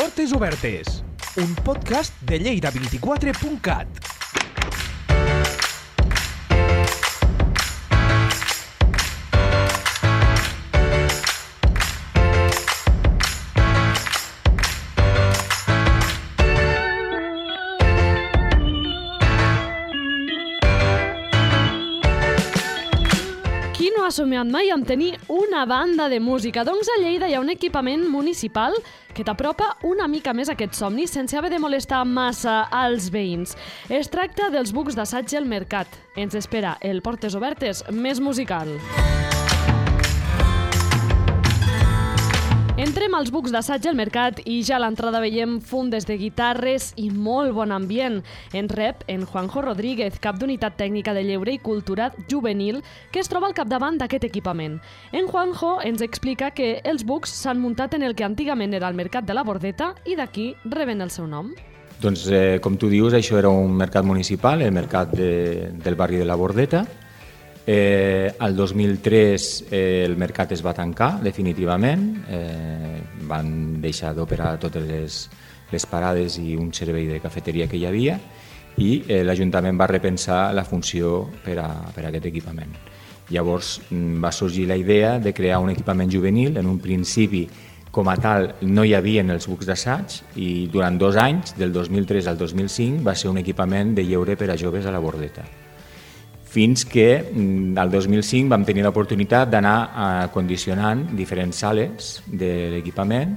Portes Obertes, un podcast de Lleida24.cat. Somiat mai amb tenir una banda de música? Doncs a Lleida hi ha un equipament municipal que t'apropa una mica més a aquest somni sense haver de molestar massa als veïns. Es tracta dels bucs d'assaig al mercat. Ens espera el Portes Obertes més musical. Entrem als bucs d'assaig al mercat i ja a l'entrada veiem fundes de guitarres i molt bon ambient. En rep en Juanjo Rodríguez, cap d'unitat tècnica de lleure i cultura juvenil, que es troba al capdavant d'aquest equipament. En Juanjo ens explica que els bucs s'han muntat en el que antigament era el mercat de la Bordeta i d'aquí reben el seu nom. Doncs, eh, com tu dius, això era un mercat municipal, el mercat de, del barri de la Bordeta. Eh, al 2003 eh, el mercat es va tancar definitivament, eh, van deixar d'operar totes les, les parades i un servei de cafeteria que hi havia i eh, l'Ajuntament va repensar la funció per a, per a aquest equipament. Llavors mm, va sorgir la idea de crear un equipament juvenil, en un principi com a tal no hi havia els bucs d'assaig i durant dos anys, del 2003 al 2005, va ser un equipament de lleure per a joves a la Bordeta fins que mm, al 2005 vam tenir l'oportunitat d'anar condicionant diferents sales de l'equipament.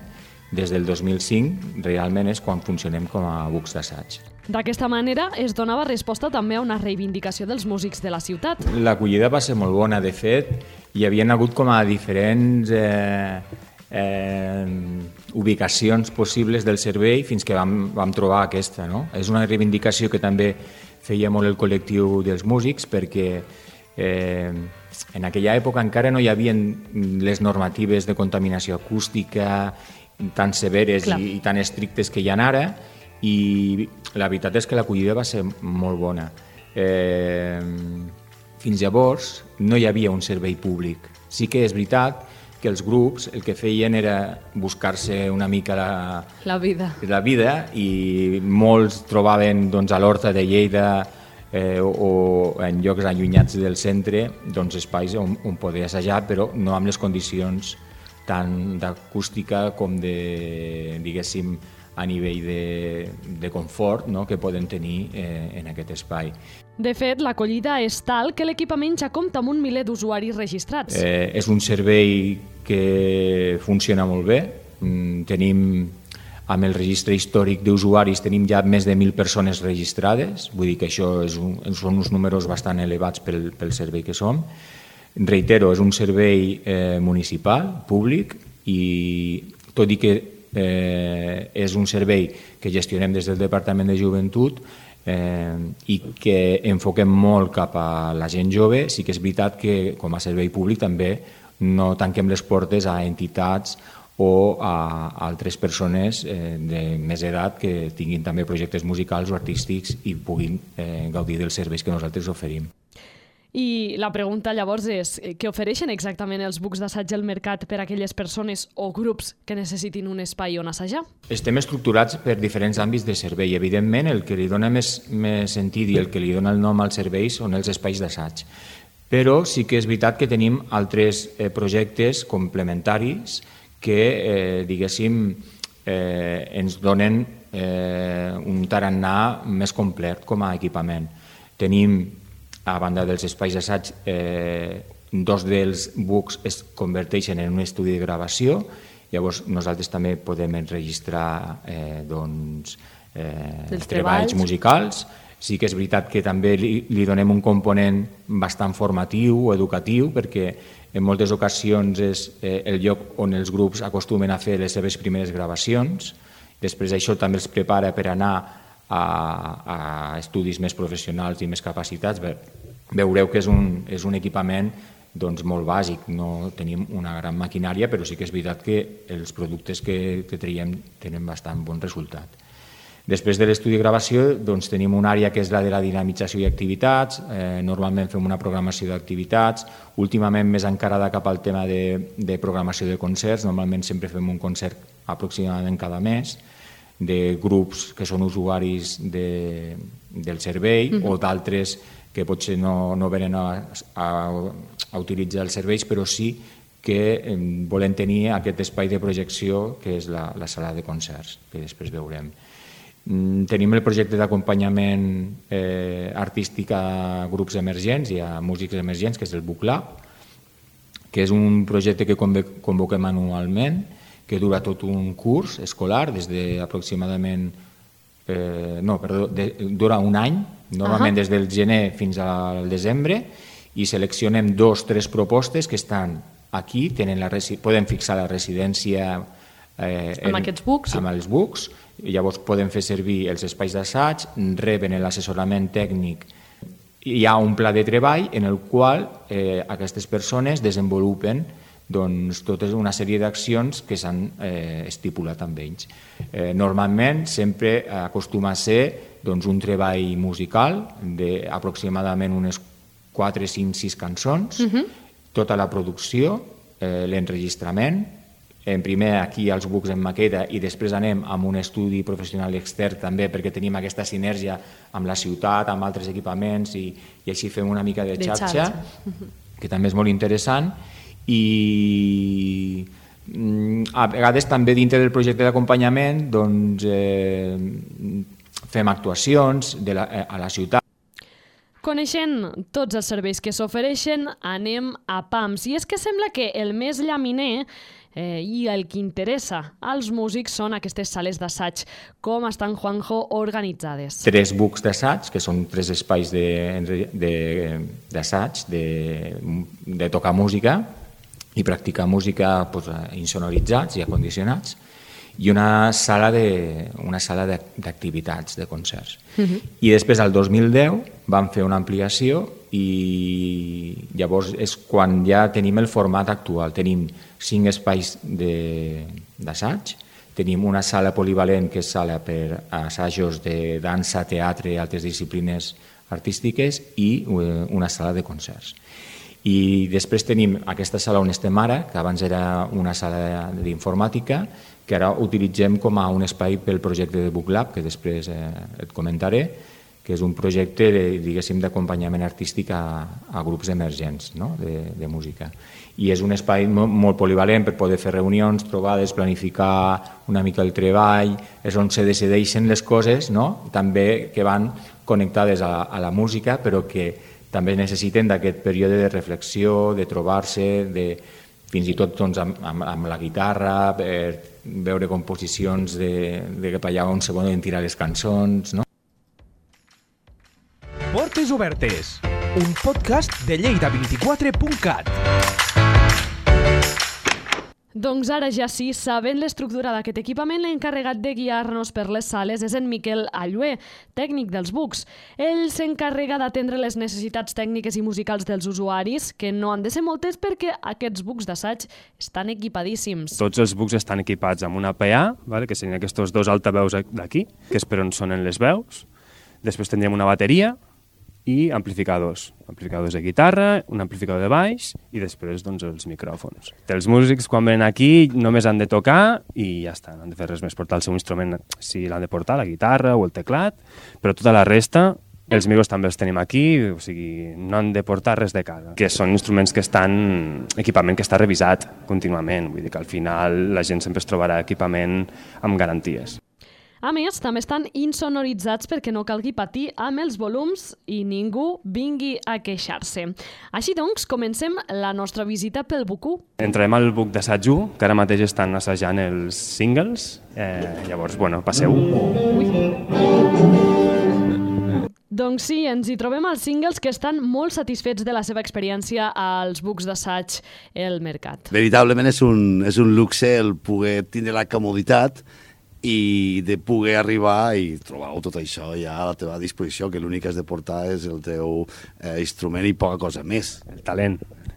Des del 2005 realment és quan funcionem com a bucs d'assaig. D'aquesta manera es donava resposta també a una reivindicació dels músics de la ciutat. L'acollida va ser molt bona, de fet, hi havien hagut com a diferents eh, eh, ubicacions possibles del servei fins que vam, vam trobar aquesta. No? És una reivindicació que també feia molt el col·lectiu dels músics perquè eh, en aquella època encara no hi havia les normatives de contaminació acústica tan severes i, i tan estrictes que hi ha ara i la veritat és que l'acollida va ser molt bona. Eh, fins llavors no hi havia un servei públic. Sí que és veritat que els grups el que feien era buscar-se una mica la, la vida. La vida i molts trobaven doncs, a l'Horta de Lleida eh, o, o en llocs allunyats del centre doncs, espais on, on poder assajar, però no amb les condicions tant d'acústica com de, diguéssim, a nivell de, de confort no? que poden tenir eh, en aquest espai. De fet, l'acollida és tal que l'equipament ja compta amb un miler d'usuaris registrats. Eh, és un servei que funciona molt bé. Mm, tenim, amb el registre històric d'usuaris, tenim ja més de 1.000 persones registrades, vull dir que això és un, són uns números bastant elevats pel, pel servei que som. Reitero, és un servei eh, municipal, públic, i tot i que eh, és un servei que gestionem des del Departament de Joventut eh, i que enfoquem molt cap a la gent jove, sí que és veritat que com a servei públic també no tanquem les portes a entitats o a altres persones eh, de més edat que tinguin també projectes musicals o artístics i puguin eh, gaudir dels serveis que nosaltres oferim. I la pregunta llavors és, eh, què ofereixen exactament els bucs d'assaig al mercat per a aquelles persones o grups que necessitin un espai on assajar? Estem estructurats per diferents àmbits de servei. Evidentment, el que li dona més, més sentit i el que li dona el nom als serveis són els espais d'assaig. Però sí que és veritat que tenim altres eh, projectes complementaris que, eh, diguéssim, eh, ens donen eh, un tarannà més complet com a equipament. Tenim a banda dels espais d'assaig, eh, dos dels bucs es converteixen en un estudi de gravació, llavors nosaltres també podem enregistrar eh, doncs, eh, treballs. treballs musicals. Sí que és veritat que també li, li donem un component bastant formatiu o educatiu, perquè en moltes ocasions és eh, el lloc on els grups acostumen a fer les seves primeres gravacions. Després això també els prepara per anar a, a estudis més professionals i més capacitats, veureu que és un, és un equipament doncs, molt bàsic, no tenim una gran maquinària, però sí que és veritat que els productes que, que traiem tenen bastant bon resultat. Després de l'estudi de gravació doncs, tenim una àrea que és la de la dinamització i activitats, eh, normalment fem una programació d'activitats, últimament més encarada cap al tema de, de programació de concerts, normalment sempre fem un concert aproximadament cada mes, de grups que són usuaris de, del servei uh -huh. o d'altres que potser no, no venen a, a, a utilitzar els serveis, però sí que volen tenir aquest espai de projecció que és la, la sala de concerts, que després veurem. Mm, tenim el projecte d'acompanyament eh, artístic a grups emergents i a músics emergents, que és el Book Lab, que és un projecte que convoquem anualment, que dura tot un curs escolar, des d'aproximadament... Eh, no, perdó, de, dura un any, normalment uh -huh. des del gener fins al desembre, i seleccionem dos, tres propostes que estan aquí, tenen la poden fixar la residència eh, amb en, aquests bucs. Amb els bucs, Llavors poden fer servir els espais d'assaig, reben l'assessorament tècnic. Hi ha un pla de treball en el qual eh, aquestes persones desenvolupen doncs, tota una sèrie d'accions que s'han eh, estipulat amb ells. Eh, normalment sempre acostuma a ser doncs, un treball musical d'aproximadament unes 4, 5, 6 cançons, uh -huh. tota la producció, eh, l'enregistrament, en primer aquí als bucs en maqueta i després anem amb un estudi professional extern també perquè tenim aquesta sinergia amb la ciutat, amb altres equipaments i, i així fem una mica de xarxa, de xarxa. que també és molt interessant i mm, a vegades també dintre del projecte d'acompanyament doncs, eh, fem actuacions de la, eh, a la ciutat Coneixent tots els serveis que s'ofereixen, anem a PAMS. I és que sembla que el més llaminer eh, i el que interessa als músics són aquestes sales d'assaig. Com estan, Juanjo, organitzades? Tres bucs d'assaig, que són tres espais d'assaig, de, de, de tocar música i practicar música pues, insonoritzats i acondicionats, i una sala de, una sala d'activitats, de concerts. Uh mhm. -huh. I després, al 2010, vam fer una ampliació i llavors és quan ja tenim el format actual. Tenim cinc espais d'assaig, tenim una sala polivalent que és sala per assajos de dansa, teatre i altres disciplines artístiques i eh, una sala de concerts. I després tenim aquesta sala on estem ara, que abans era una sala d'informàtica, que ara utilitzem com a un espai pel projecte de Book Lab, que després eh, et comentaré, que és un projecte diguéssim d'acompanyament artístic a, a grups emergents no? de, de música. I és un espai molt, molt polivalent per poder fer reunions, trobades, planificar una mica el treball, és on se decideixen les coses, no? també que van connectades a, a la música, però que també necessiten d'aquest període de reflexió, de trobar-se, de, fins i tot doncs, amb, amb, amb la guitarra, per veure composicions de, de cap allà on se poden tirar les cançons. No? Portes Obertes, un podcast de lleida24.cat. Doncs ara ja sí, sabent l'estructura d'aquest equipament, l'encarregat de guiar-nos per les sales és en Miquel Allué, tècnic dels bucs. Ell s'encarrega d'atendre les necessitats tècniques i musicals dels usuaris, que no han de ser moltes perquè aquests bucs d'assaig estan equipadíssims. Tots els bucs estan equipats amb una PA, vale? que serien aquests dos altaveus d'aquí, que és per on sonen les veus. Després tindríem una bateria, i amplificadors. Amplificadors de guitarra, un amplificador de baix i després doncs, els micròfons. Els músics quan venen aquí només han de tocar i ja està, no han de fer res més, portar el seu instrument si l'han de portar, la guitarra o el teclat, però tota la resta els micros també els tenim aquí, o sigui, no han de portar res de casa, que són instruments que estan, equipament que està revisat contínuament, vull dir que al final la gent sempre es trobarà equipament amb garanties. A més, també estan insonoritzats perquè no calgui patir amb els volums i ningú vingui a queixar-se. Així doncs, comencem la nostra visita pel Bucú. Entrarem al buc d'assaig que ara mateix estan assajant els singles. Eh, llavors, bueno, passeu. Ui. Doncs sí, ens hi trobem els singles que estan molt satisfets de la seva experiència als bucs d'assaig el mercat. Veritablement és un, és un luxe el poder tindre la comoditat i de poder arribar i trobar tot això ja a la teva disposició, que l'únic que has de portar és el teu eh, instrument i poca cosa més. El talent.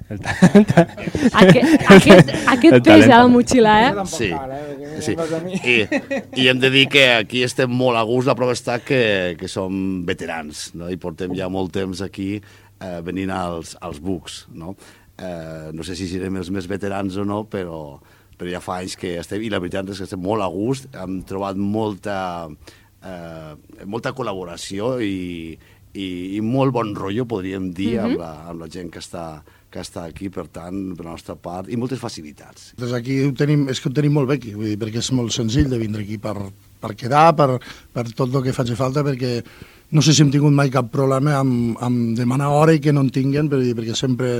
El ta- el ta- Aquest, aquest, aquest El pes a la talent. motxilla, eh? Sí, sí. I, I hem de dir que aquí estem molt a gust, la prova està que, que som veterans, no? i portem ja molt temps aquí eh, venint als, als bucs. No? Eh, no sé si serem els més veterans o no, però, però ja fa anys que estem, i la veritat és que estem molt a gust, hem trobat molta, eh, molta col·laboració i, i, i molt bon rotllo, podríem dir, amb, la, amb la gent que està, que està aquí, per tant, per la nostra part, i moltes facilitats. Des aquí ho tenim, és que ho tenim molt bé aquí, vull dir, perquè és molt senzill de vindre aquí per, per quedar, per, per tot el que faci falta, perquè no sé si hem tingut mai cap problema amb, amb demanar hora i que no en tinguen, per dir, perquè sempre,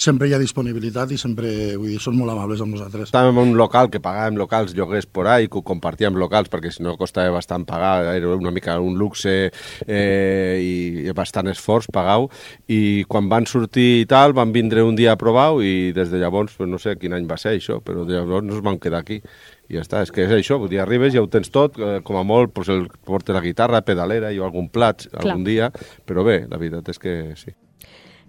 sempre hi ha disponibilitat i sempre vull dir, són molt amables amb nosaltres. Estàvem en un local que pagàvem locals, lloguers por ahí, que ho compartíem locals, perquè si no costava bastant pagar, era una mica un luxe eh, i, bastant esforç pagar i quan van sortir i tal, van vindre un dia a provar i des de llavors, no sé quin any va ser això, però llavors ens vam quedar aquí. I ja està, és que és això, vull dir, arribes ja ho tens tot, eh, com a molt, pues, el, portes la guitarra, pedalera i algun plat algun dia, però bé, la veritat és que sí.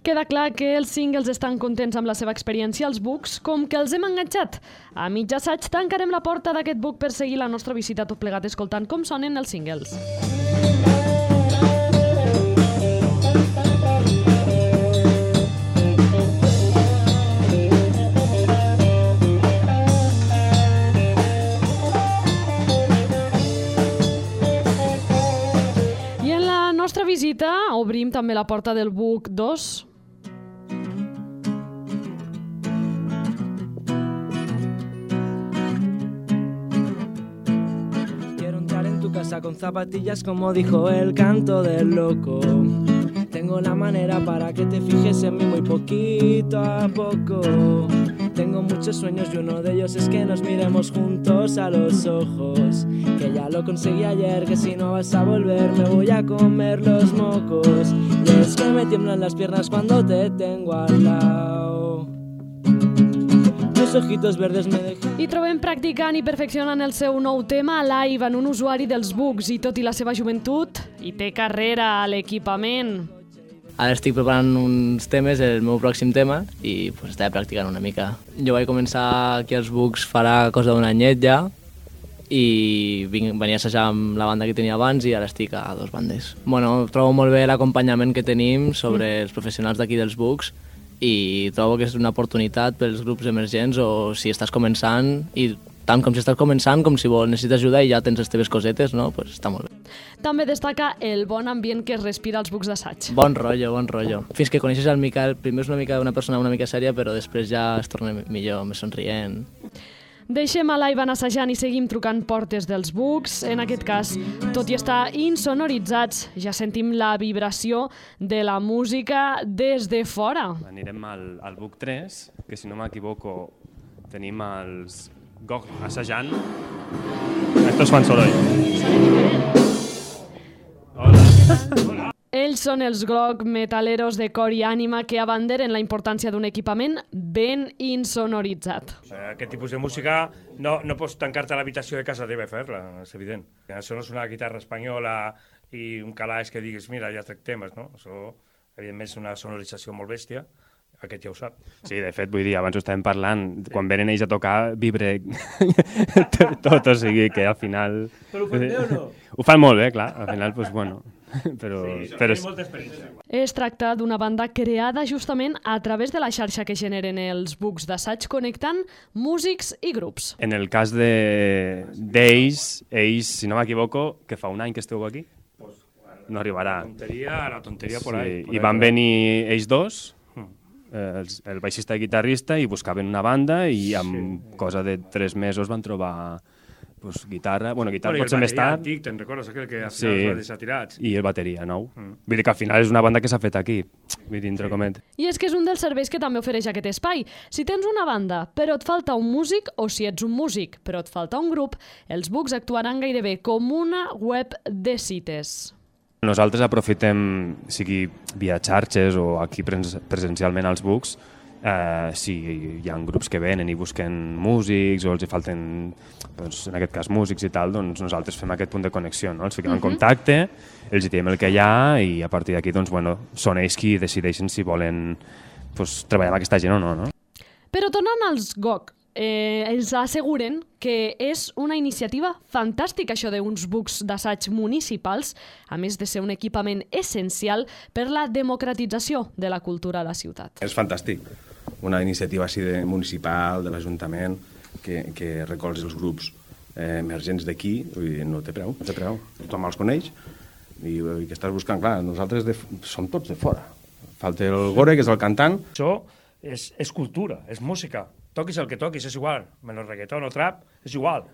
Queda clar que els singles estan contents amb la seva experiència als books, com que els hem enganxat. A mig assaig tancarem la porta d'aquest book per seguir la nostra visita tot plegat escoltant com sonen els singles. I visita obrim també la porta del book 2, Quiero entrar en tu casa con zapatillas como dijo el canto del loco. Tengo la manera para que te fijes en mí muy poquito a poco. Tengo muchos sueños y uno de ellos es que nos miremos juntos a los ojos. Que ya lo conseguí ayer, que si no vas a volver me voy a comer los mocos. Y es que me tiemblan las piernas cuando te tengo al lado. Tus ojitos verdes me dejan... I trobem practicant i perfeccionant el seu nou tema live en un usuari dels bugs i tot i la seva joventut, i té carrera a l'equipament. Ara estic preparant uns temes, el meu pròxim tema, i pues, estava practicant una mica. Jo vaig començar aquí als Bucs farà cosa d'un anyet ja, i vinc, venia a assajar amb la banda que tenia abans i ara estic a dos bandes. Bueno, trobo molt bé l'acompanyament que tenim sobre els professionals d'aquí dels Bucs i trobo que és una oportunitat pels grups emergents o si estàs començant i tant com si estàs començant com si vol, necessites ajuda i ja tens les teves cosetes, no? Pues està molt bé. També destaca el bon ambient que es respira als bucs d'assaig. Bon rotllo, bon rotllo. Fins que coneixes el Miquel, primer és una mica una persona una mica sèria, però després ja es torna millor, més somrient. Deixem a l'Ivan assajant i seguim trucant portes dels bucs. En aquest cas, tot i estar insonoritzats, ja sentim la vibració de la música des de fora. Anirem al, al book 3, que si no m'equivoco tenim els GOG assajant. Estos fan soroll. Hola. Ells són els groc metaleros de cor i ànima que abanderen la importància d'un equipament ben insonoritzat. Aquest tipus de música no, no pots tancar-te a l'habitació de casa teva i fer-la, és evident. Això no és una guitarra espanyola i un calaix que diguis, mira, ja trec temes, no? Això, evidentment, és una sonorització molt bèstia, aquest ja ho sap. Sí, de fet, vull dir, abans ho estàvem parlant, quan venen ells a tocar, vibre tot, o sigui que al final... Però ho fan bé o no? Ho fan molt bé, clar, al final, doncs, bueno, però... Sí, però tenim molta experiència. Es tracta d'una banda creada justament a través de la xarxa que generen els bucs d'assaig connectant músics i grups. en el cas de d'ells, ells, si no m'equivoco, que fa un any que esteu aquí, no arribarà. La tonteria, la tonteria por ahí. por I van venir ells dos, Eh, els, el baixista i guitarrista, i buscaven una banda i amb cosa de tres mesos van trobar pues, guitarra, bueno, guitarra Bueno, el potser més tard, antic, te'n recordes? Aquell que al Sí. final es va deixar tirats. i el bateria nou. Mm. Vull dir que al final és una banda que s'ha fet aquí, vull dir, entre comet. I és que és un dels serveis que també ofereix aquest espai. Si tens una banda, però et falta un músic, o si ets un músic, però et falta un grup, els bucs actuaran gairebé com una web de cites. Nosaltres aprofitem, sigui via xarxes o aquí pres presencialment als bucs, eh, si hi ha grups que venen i busquen músics o els hi falten, doncs, en aquest cas, músics i tal, doncs nosaltres fem aquest punt de connexió, no? els fiquem en contacte, els hi diem el que hi ha i a partir d'aquí doncs, bueno, són ells qui decideixen si volen pues, treballar amb aquesta gent o no, no? Però tornant als GOC, eh, ens asseguren que és una iniciativa fantàstica això d'uns bucs d'assaig municipals, a més de ser un equipament essencial per la democratització de la cultura a la ciutat. És fantàstic, una iniciativa així de municipal, de l'Ajuntament, que, que recolzi els grups eh, emergents d'aquí, no té preu, no té preu. Tothom els coneix i, i que estàs buscant, clar, nosaltres de, som tots de fora. Falta el Gore, que és el cantant. Això és, és cultura, és música. Toquis el que toquis, és igual. Menys reggaeton o trap, és igual.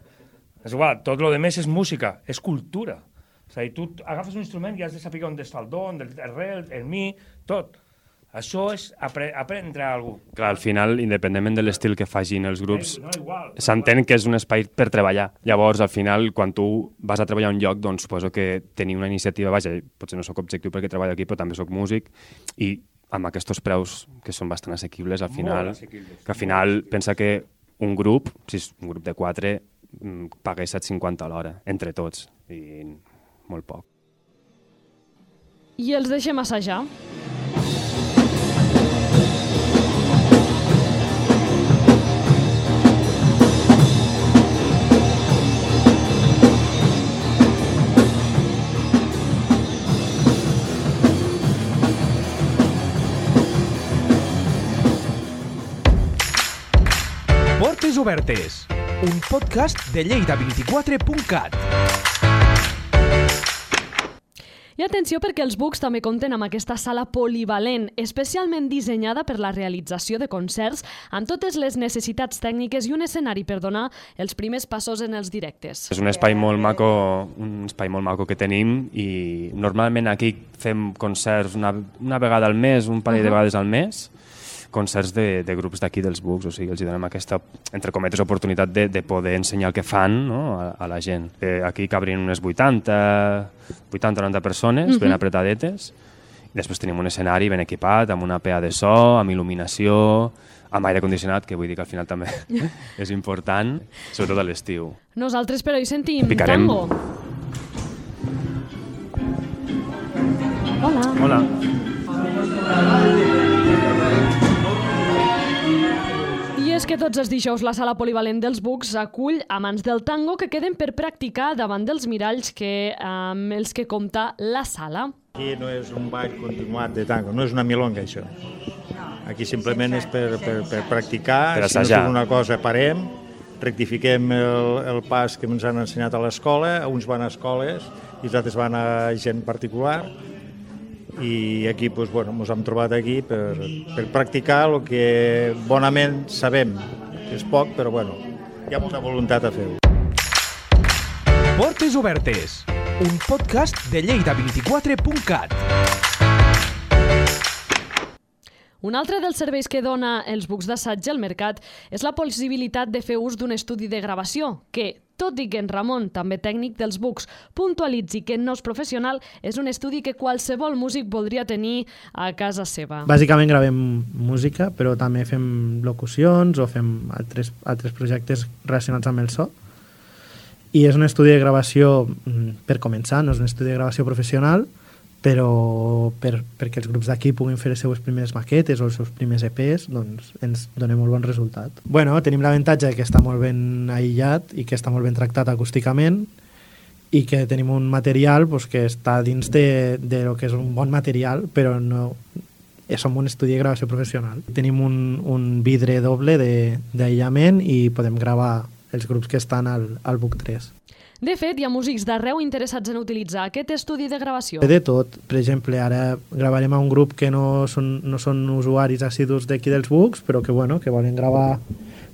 És igual, tot lo de més és música, és cultura. És a dir, tu agafes un instrument i has de saber on està el don, el rel, el mi, tot. Això és apre aprendre a algú. Clar, al final, independentment de l'estil que facin els grups, s'entén que és un espai per treballar. Llavors, al final, quan tu vas a treballar a un lloc, doncs suposo que tenir una iniciativa, vaja, potser no sóc objectiu perquè treballo aquí, però també sóc músic, i amb aquests preus que són bastant assequibles, al final, assequibles, que al final pensa que un grup, si és un grup de quatre, paga 7,50 a l'hora, entre tots, i molt poc. I els deixem assajar. Obertes, un podcast de Lleida24.cat. I atenció perquè els bucs també compten amb aquesta sala polivalent, especialment dissenyada per la realització de concerts amb totes les necessitats tècniques i un escenari per donar els primers passos en els directes. És un espai molt maco, un espai molt maco que tenim i normalment aquí fem concerts una, una vegada al mes, un parell uh -huh. de vegades al mes, concerts de, de grups d'aquí dels Bucs, o sigui, els donem aquesta, entre cometes, oportunitat de, de poder ensenyar el que fan no? a, a la gent. Eh, aquí cabrien unes 80, 80-90 persones, uh -huh. ben apretadetes, i després tenim un escenari ben equipat, amb una PA de so, amb il·luminació, amb aire condicionat, que vull dir que al final també és important, sobretot a l'estiu. Nosaltres, però, hi sentim Picarem. tango. Hola. Hola. I és que tots els dijous la sala polivalent dels Bucs acull amants del tango que queden per practicar davant dels miralls que, amb els que compta la sala. Aquí no és un ball continuat de tango, no és una milonga, això. Aquí simplement és per, per, per practicar, Per si no una cosa parem, rectifiquem el, el pas que ens han ensenyat a l'escola, uns van a escoles i els altres van a gent particular, i aquí doncs, bueno, hem trobat aquí per, per practicar el que bonament sabem, que és poc, però bueno, hi ha molta voluntat a fer-ho. Portes Obertes, un podcast de Lleida24.cat. Un altre dels serveis que dona els bucs d'assaig al mercat és la possibilitat de fer ús d'un estudi de gravació, que, tot i que en Ramon, també tècnic dels bucs, puntualitzi que no és professional, és un estudi que qualsevol músic voldria tenir a casa seva. Bàsicament gravem música, però també fem locucions o fem altres, altres projectes relacionats amb el so. I és un estudi de gravació, mm, per començar, no és un estudi de gravació professional, però per, perquè els grups d'aquí puguin fer les seues primeres maquetes o els seus primers EPs, doncs ens dona molt bon resultat. Bueno, tenim l'avantatge que està molt ben aïllat i que està molt ben tractat acústicament i que tenim un material pues, que està dins de, de lo que és un bon material, però no, som un estudi de gravació professional. Tenim un, un vidre doble d'aïllament i podem gravar els grups que estan al, al Book 3. De fet, hi ha músics d'arreu interessats en utilitzar aquest estudi de gravació. De tot, per exemple, ara gravarem a un grup que no són, no són usuaris assidus d'aquí dels Books, però que, bueno, que volen gravar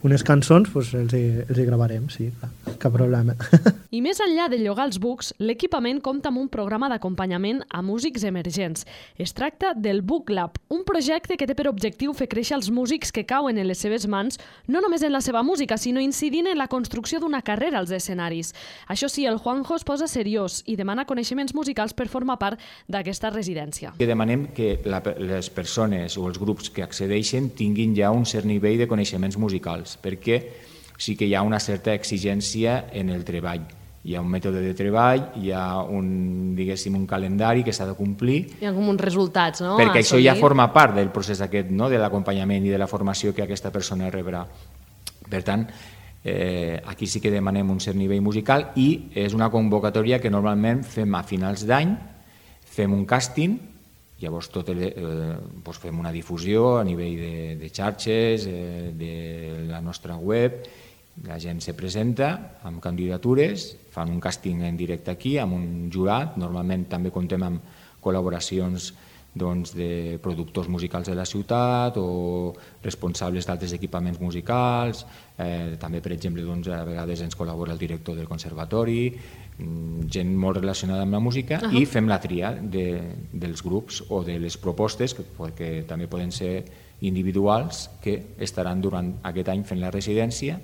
unes cançons, doncs els, hi, els hi gravarem, sí, clar, cap problema. I més enllà de llogar els bucs, l'equipament compta amb un programa d'acompanyament a músics emergents. Es tracta del Book Lab, un projecte que té per objectiu fer créixer els músics que cauen en les seves mans, no només en la seva música, sinó incidint en la construcció d'una carrera als escenaris. Això sí, el Juanjo es posa seriós i demana coneixements musicals per formar part d'aquesta residència. que demanem que la, les persones o els grups que accedeixen tinguin ja un cert nivell de coneixements musicals, perquè sí que hi ha una certa exigència en el treball hi ha un mètode de treball, hi ha un, diguéssim, un calendari que s'ha de complir, Hi ha com uns resultats, no? perquè això ja forma part del procés aquest, no? de l'acompanyament i de la formació que aquesta persona rebrà. Per tant, eh, aquí sí que demanem un cert nivell musical i és una convocatòria que normalment fem a finals d'any, fem un càsting, llavors tot el, eh, doncs fem una difusió a nivell de, de xarxes, eh, de la nostra web, la gent se presenta amb candidatures, fan un càsting en directe aquí amb un jurat, normalment també contem amb col·laboracions doncs, de productors musicals de la ciutat o responsables d'altres equipaments musicals, eh, també per exemple doncs, a vegades ens col·labora el director del conservatori, mm, gent molt relacionada amb la música. Ahà. i fem la tria de, dels grups o de les propostes que, que també poden ser individuals que estaran durant aquest any fent la residència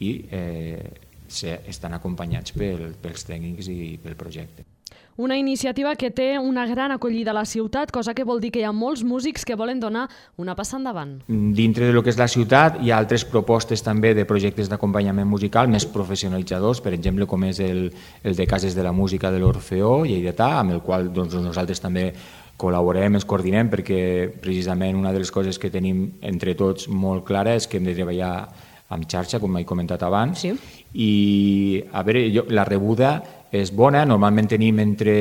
i eh, se, estan acompanyats pel, pels tècnics i pel projecte. Una iniciativa que té una gran acollida a la ciutat, cosa que vol dir que hi ha molts músics que volen donar una passa endavant. Dintre de lo que és la ciutat hi ha altres propostes també de projectes d'acompanyament musical més professionalitzadors, per exemple com és el, el de Cases de la Música de l'Orfeó Lleidatà, amb el qual doncs, nosaltres també col·laborem, ens coordinem perquè precisament una de les coses que tenim entre tots molt clara és que hem de treballar amb xarxa, com he comentat abans, sí. i a veure, jo, la rebuda és bona, normalment tenim entre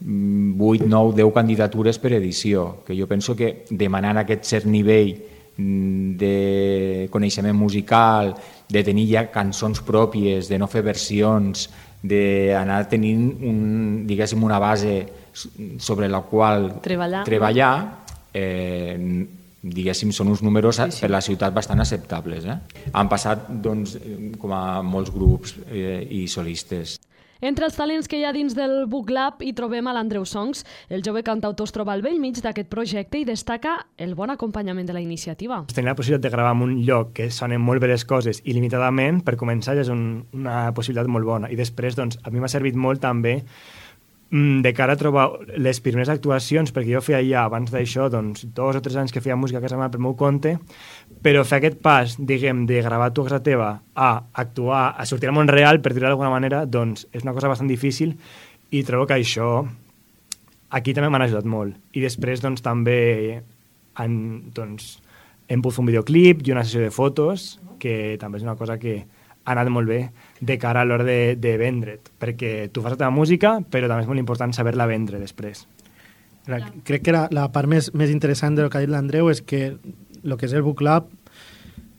8, 9, 10 candidatures per edició, que jo penso que demanant aquest cert nivell mm, de coneixement musical, de tenir ja cançons pròpies, de no fer versions, d'anar tenint un, diguéssim, una base sobre la qual Treballar. treballar eh, diguéssim, són uns números sí, sí. per la ciutat bastant acceptables. Eh? Han passat doncs, com a molts grups eh, i solistes. Entre els talents que hi ha dins del Book Lab hi trobem a l'Andreu Songs. El jove cantautor es troba al vell mig d'aquest projecte i destaca el bon acompanyament de la iniciativa. Tenir la possibilitat de gravar en un lloc que sonen molt bé les coses il·limitadament, per començar ja és un, una possibilitat molt bona. I després, doncs, a mi m'ha servit molt també de cara a trobar les primeres actuacions, perquè jo feia ja, abans d'això, doncs, dos o tres anys que feia música a casa meva pel meu compte, però fer aquest pas, diguem, de gravar tu a casa teva a actuar, a sortir al món real, per dir-ho d'alguna manera, doncs és una cosa bastant difícil i trobo que això aquí també m'han ajudat molt. I després, doncs, també han, doncs, hem pogut fer un videoclip i una sessió de fotos, que també és una cosa que ha anat molt bé de cara a l'hora de, de vendre't, perquè tu fas la teva música, però també és molt important saber-la vendre després. La, crec que la, la part més, més interessant del que ha dit l'Andreu és que el que és el Book Lab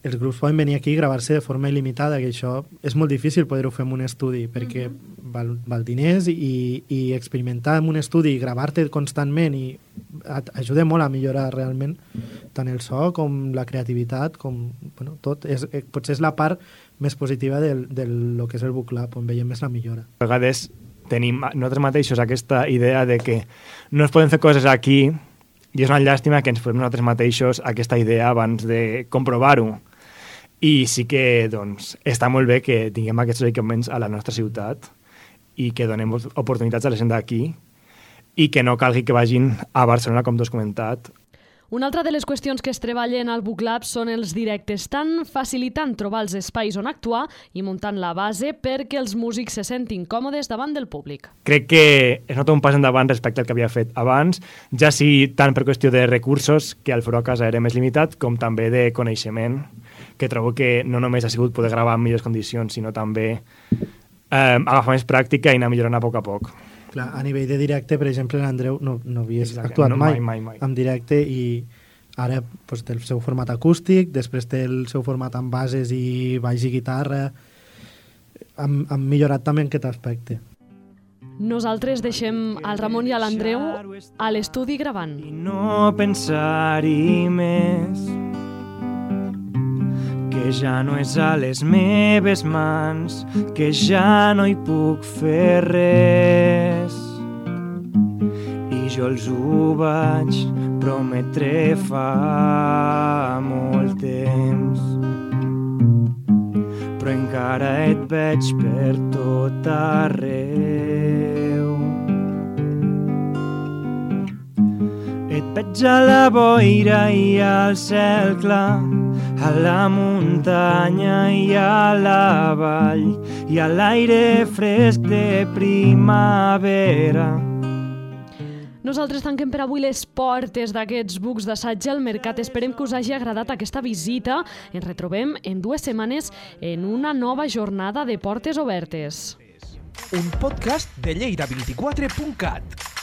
els grups poden venir aquí i gravar-se de forma il·limitada, que això és molt difícil poder-ho fer en un estudi, perquè val, val diners i, i experimentar en un estudi i gravar-te constantment i et ajuda molt a millorar realment tant el so com la creativitat, com bueno, tot. És, eh, potser és la part més positiva del, del lo que és el Book Lab, on veiem més la millora. A vegades tenim nosaltres mateixos aquesta idea de que no es poden fer coses aquí i és una llàstima que ens posem nosaltres mateixos aquesta idea abans de comprovar-ho. I sí que doncs, està molt bé que tinguem aquests equipaments a la nostra ciutat i que donem oportunitats a la gent d'aquí i que no calgui que vagin a Barcelona, com tu has comentat, una altra de les qüestions que es treballen al Book Lab són els directes, tant facilitant trobar els espais on actuar i muntant la base perquè els músics se sentin còmodes davant del públic. Crec que es nota un pas endavant respecte al que havia fet abans, ja sí tant per qüestió de recursos, que al Foro Casa era més limitat, com també de coneixement, que trobo que no només ha sigut poder gravar en millors condicions, sinó també eh, agafar més pràctica i anar millorant a poc a poc. Clar, a nivell de directe, per exemple, l'Andreu no, no havia Exacte, actuat no, mai, mai, mai, mai. en directe i ara pues, té el seu format acústic, després té el seu format amb bases i baix i guitarra. Han, han millorat també en aquest aspecte. Nosaltres deixem al Ramon i a l'Andreu a l'estudi gravant. No pensar-hi més que ja no és a les meves mans, que ja no hi puc fer res. I jo els ho vaig prometre fa molt temps. Però encara et veig per tot arreu. Et veig a la boira i al cel clar, a la muntanya i a la vall i a l'aire fresc de primavera. Nosaltres tanquem per avui les portes d'aquests bucs d'assaig al mercat. Esperem que us hagi agradat aquesta visita. Ens retrobem en dues setmanes en una nova jornada de portes obertes. Un podcast de Lleida24.cat.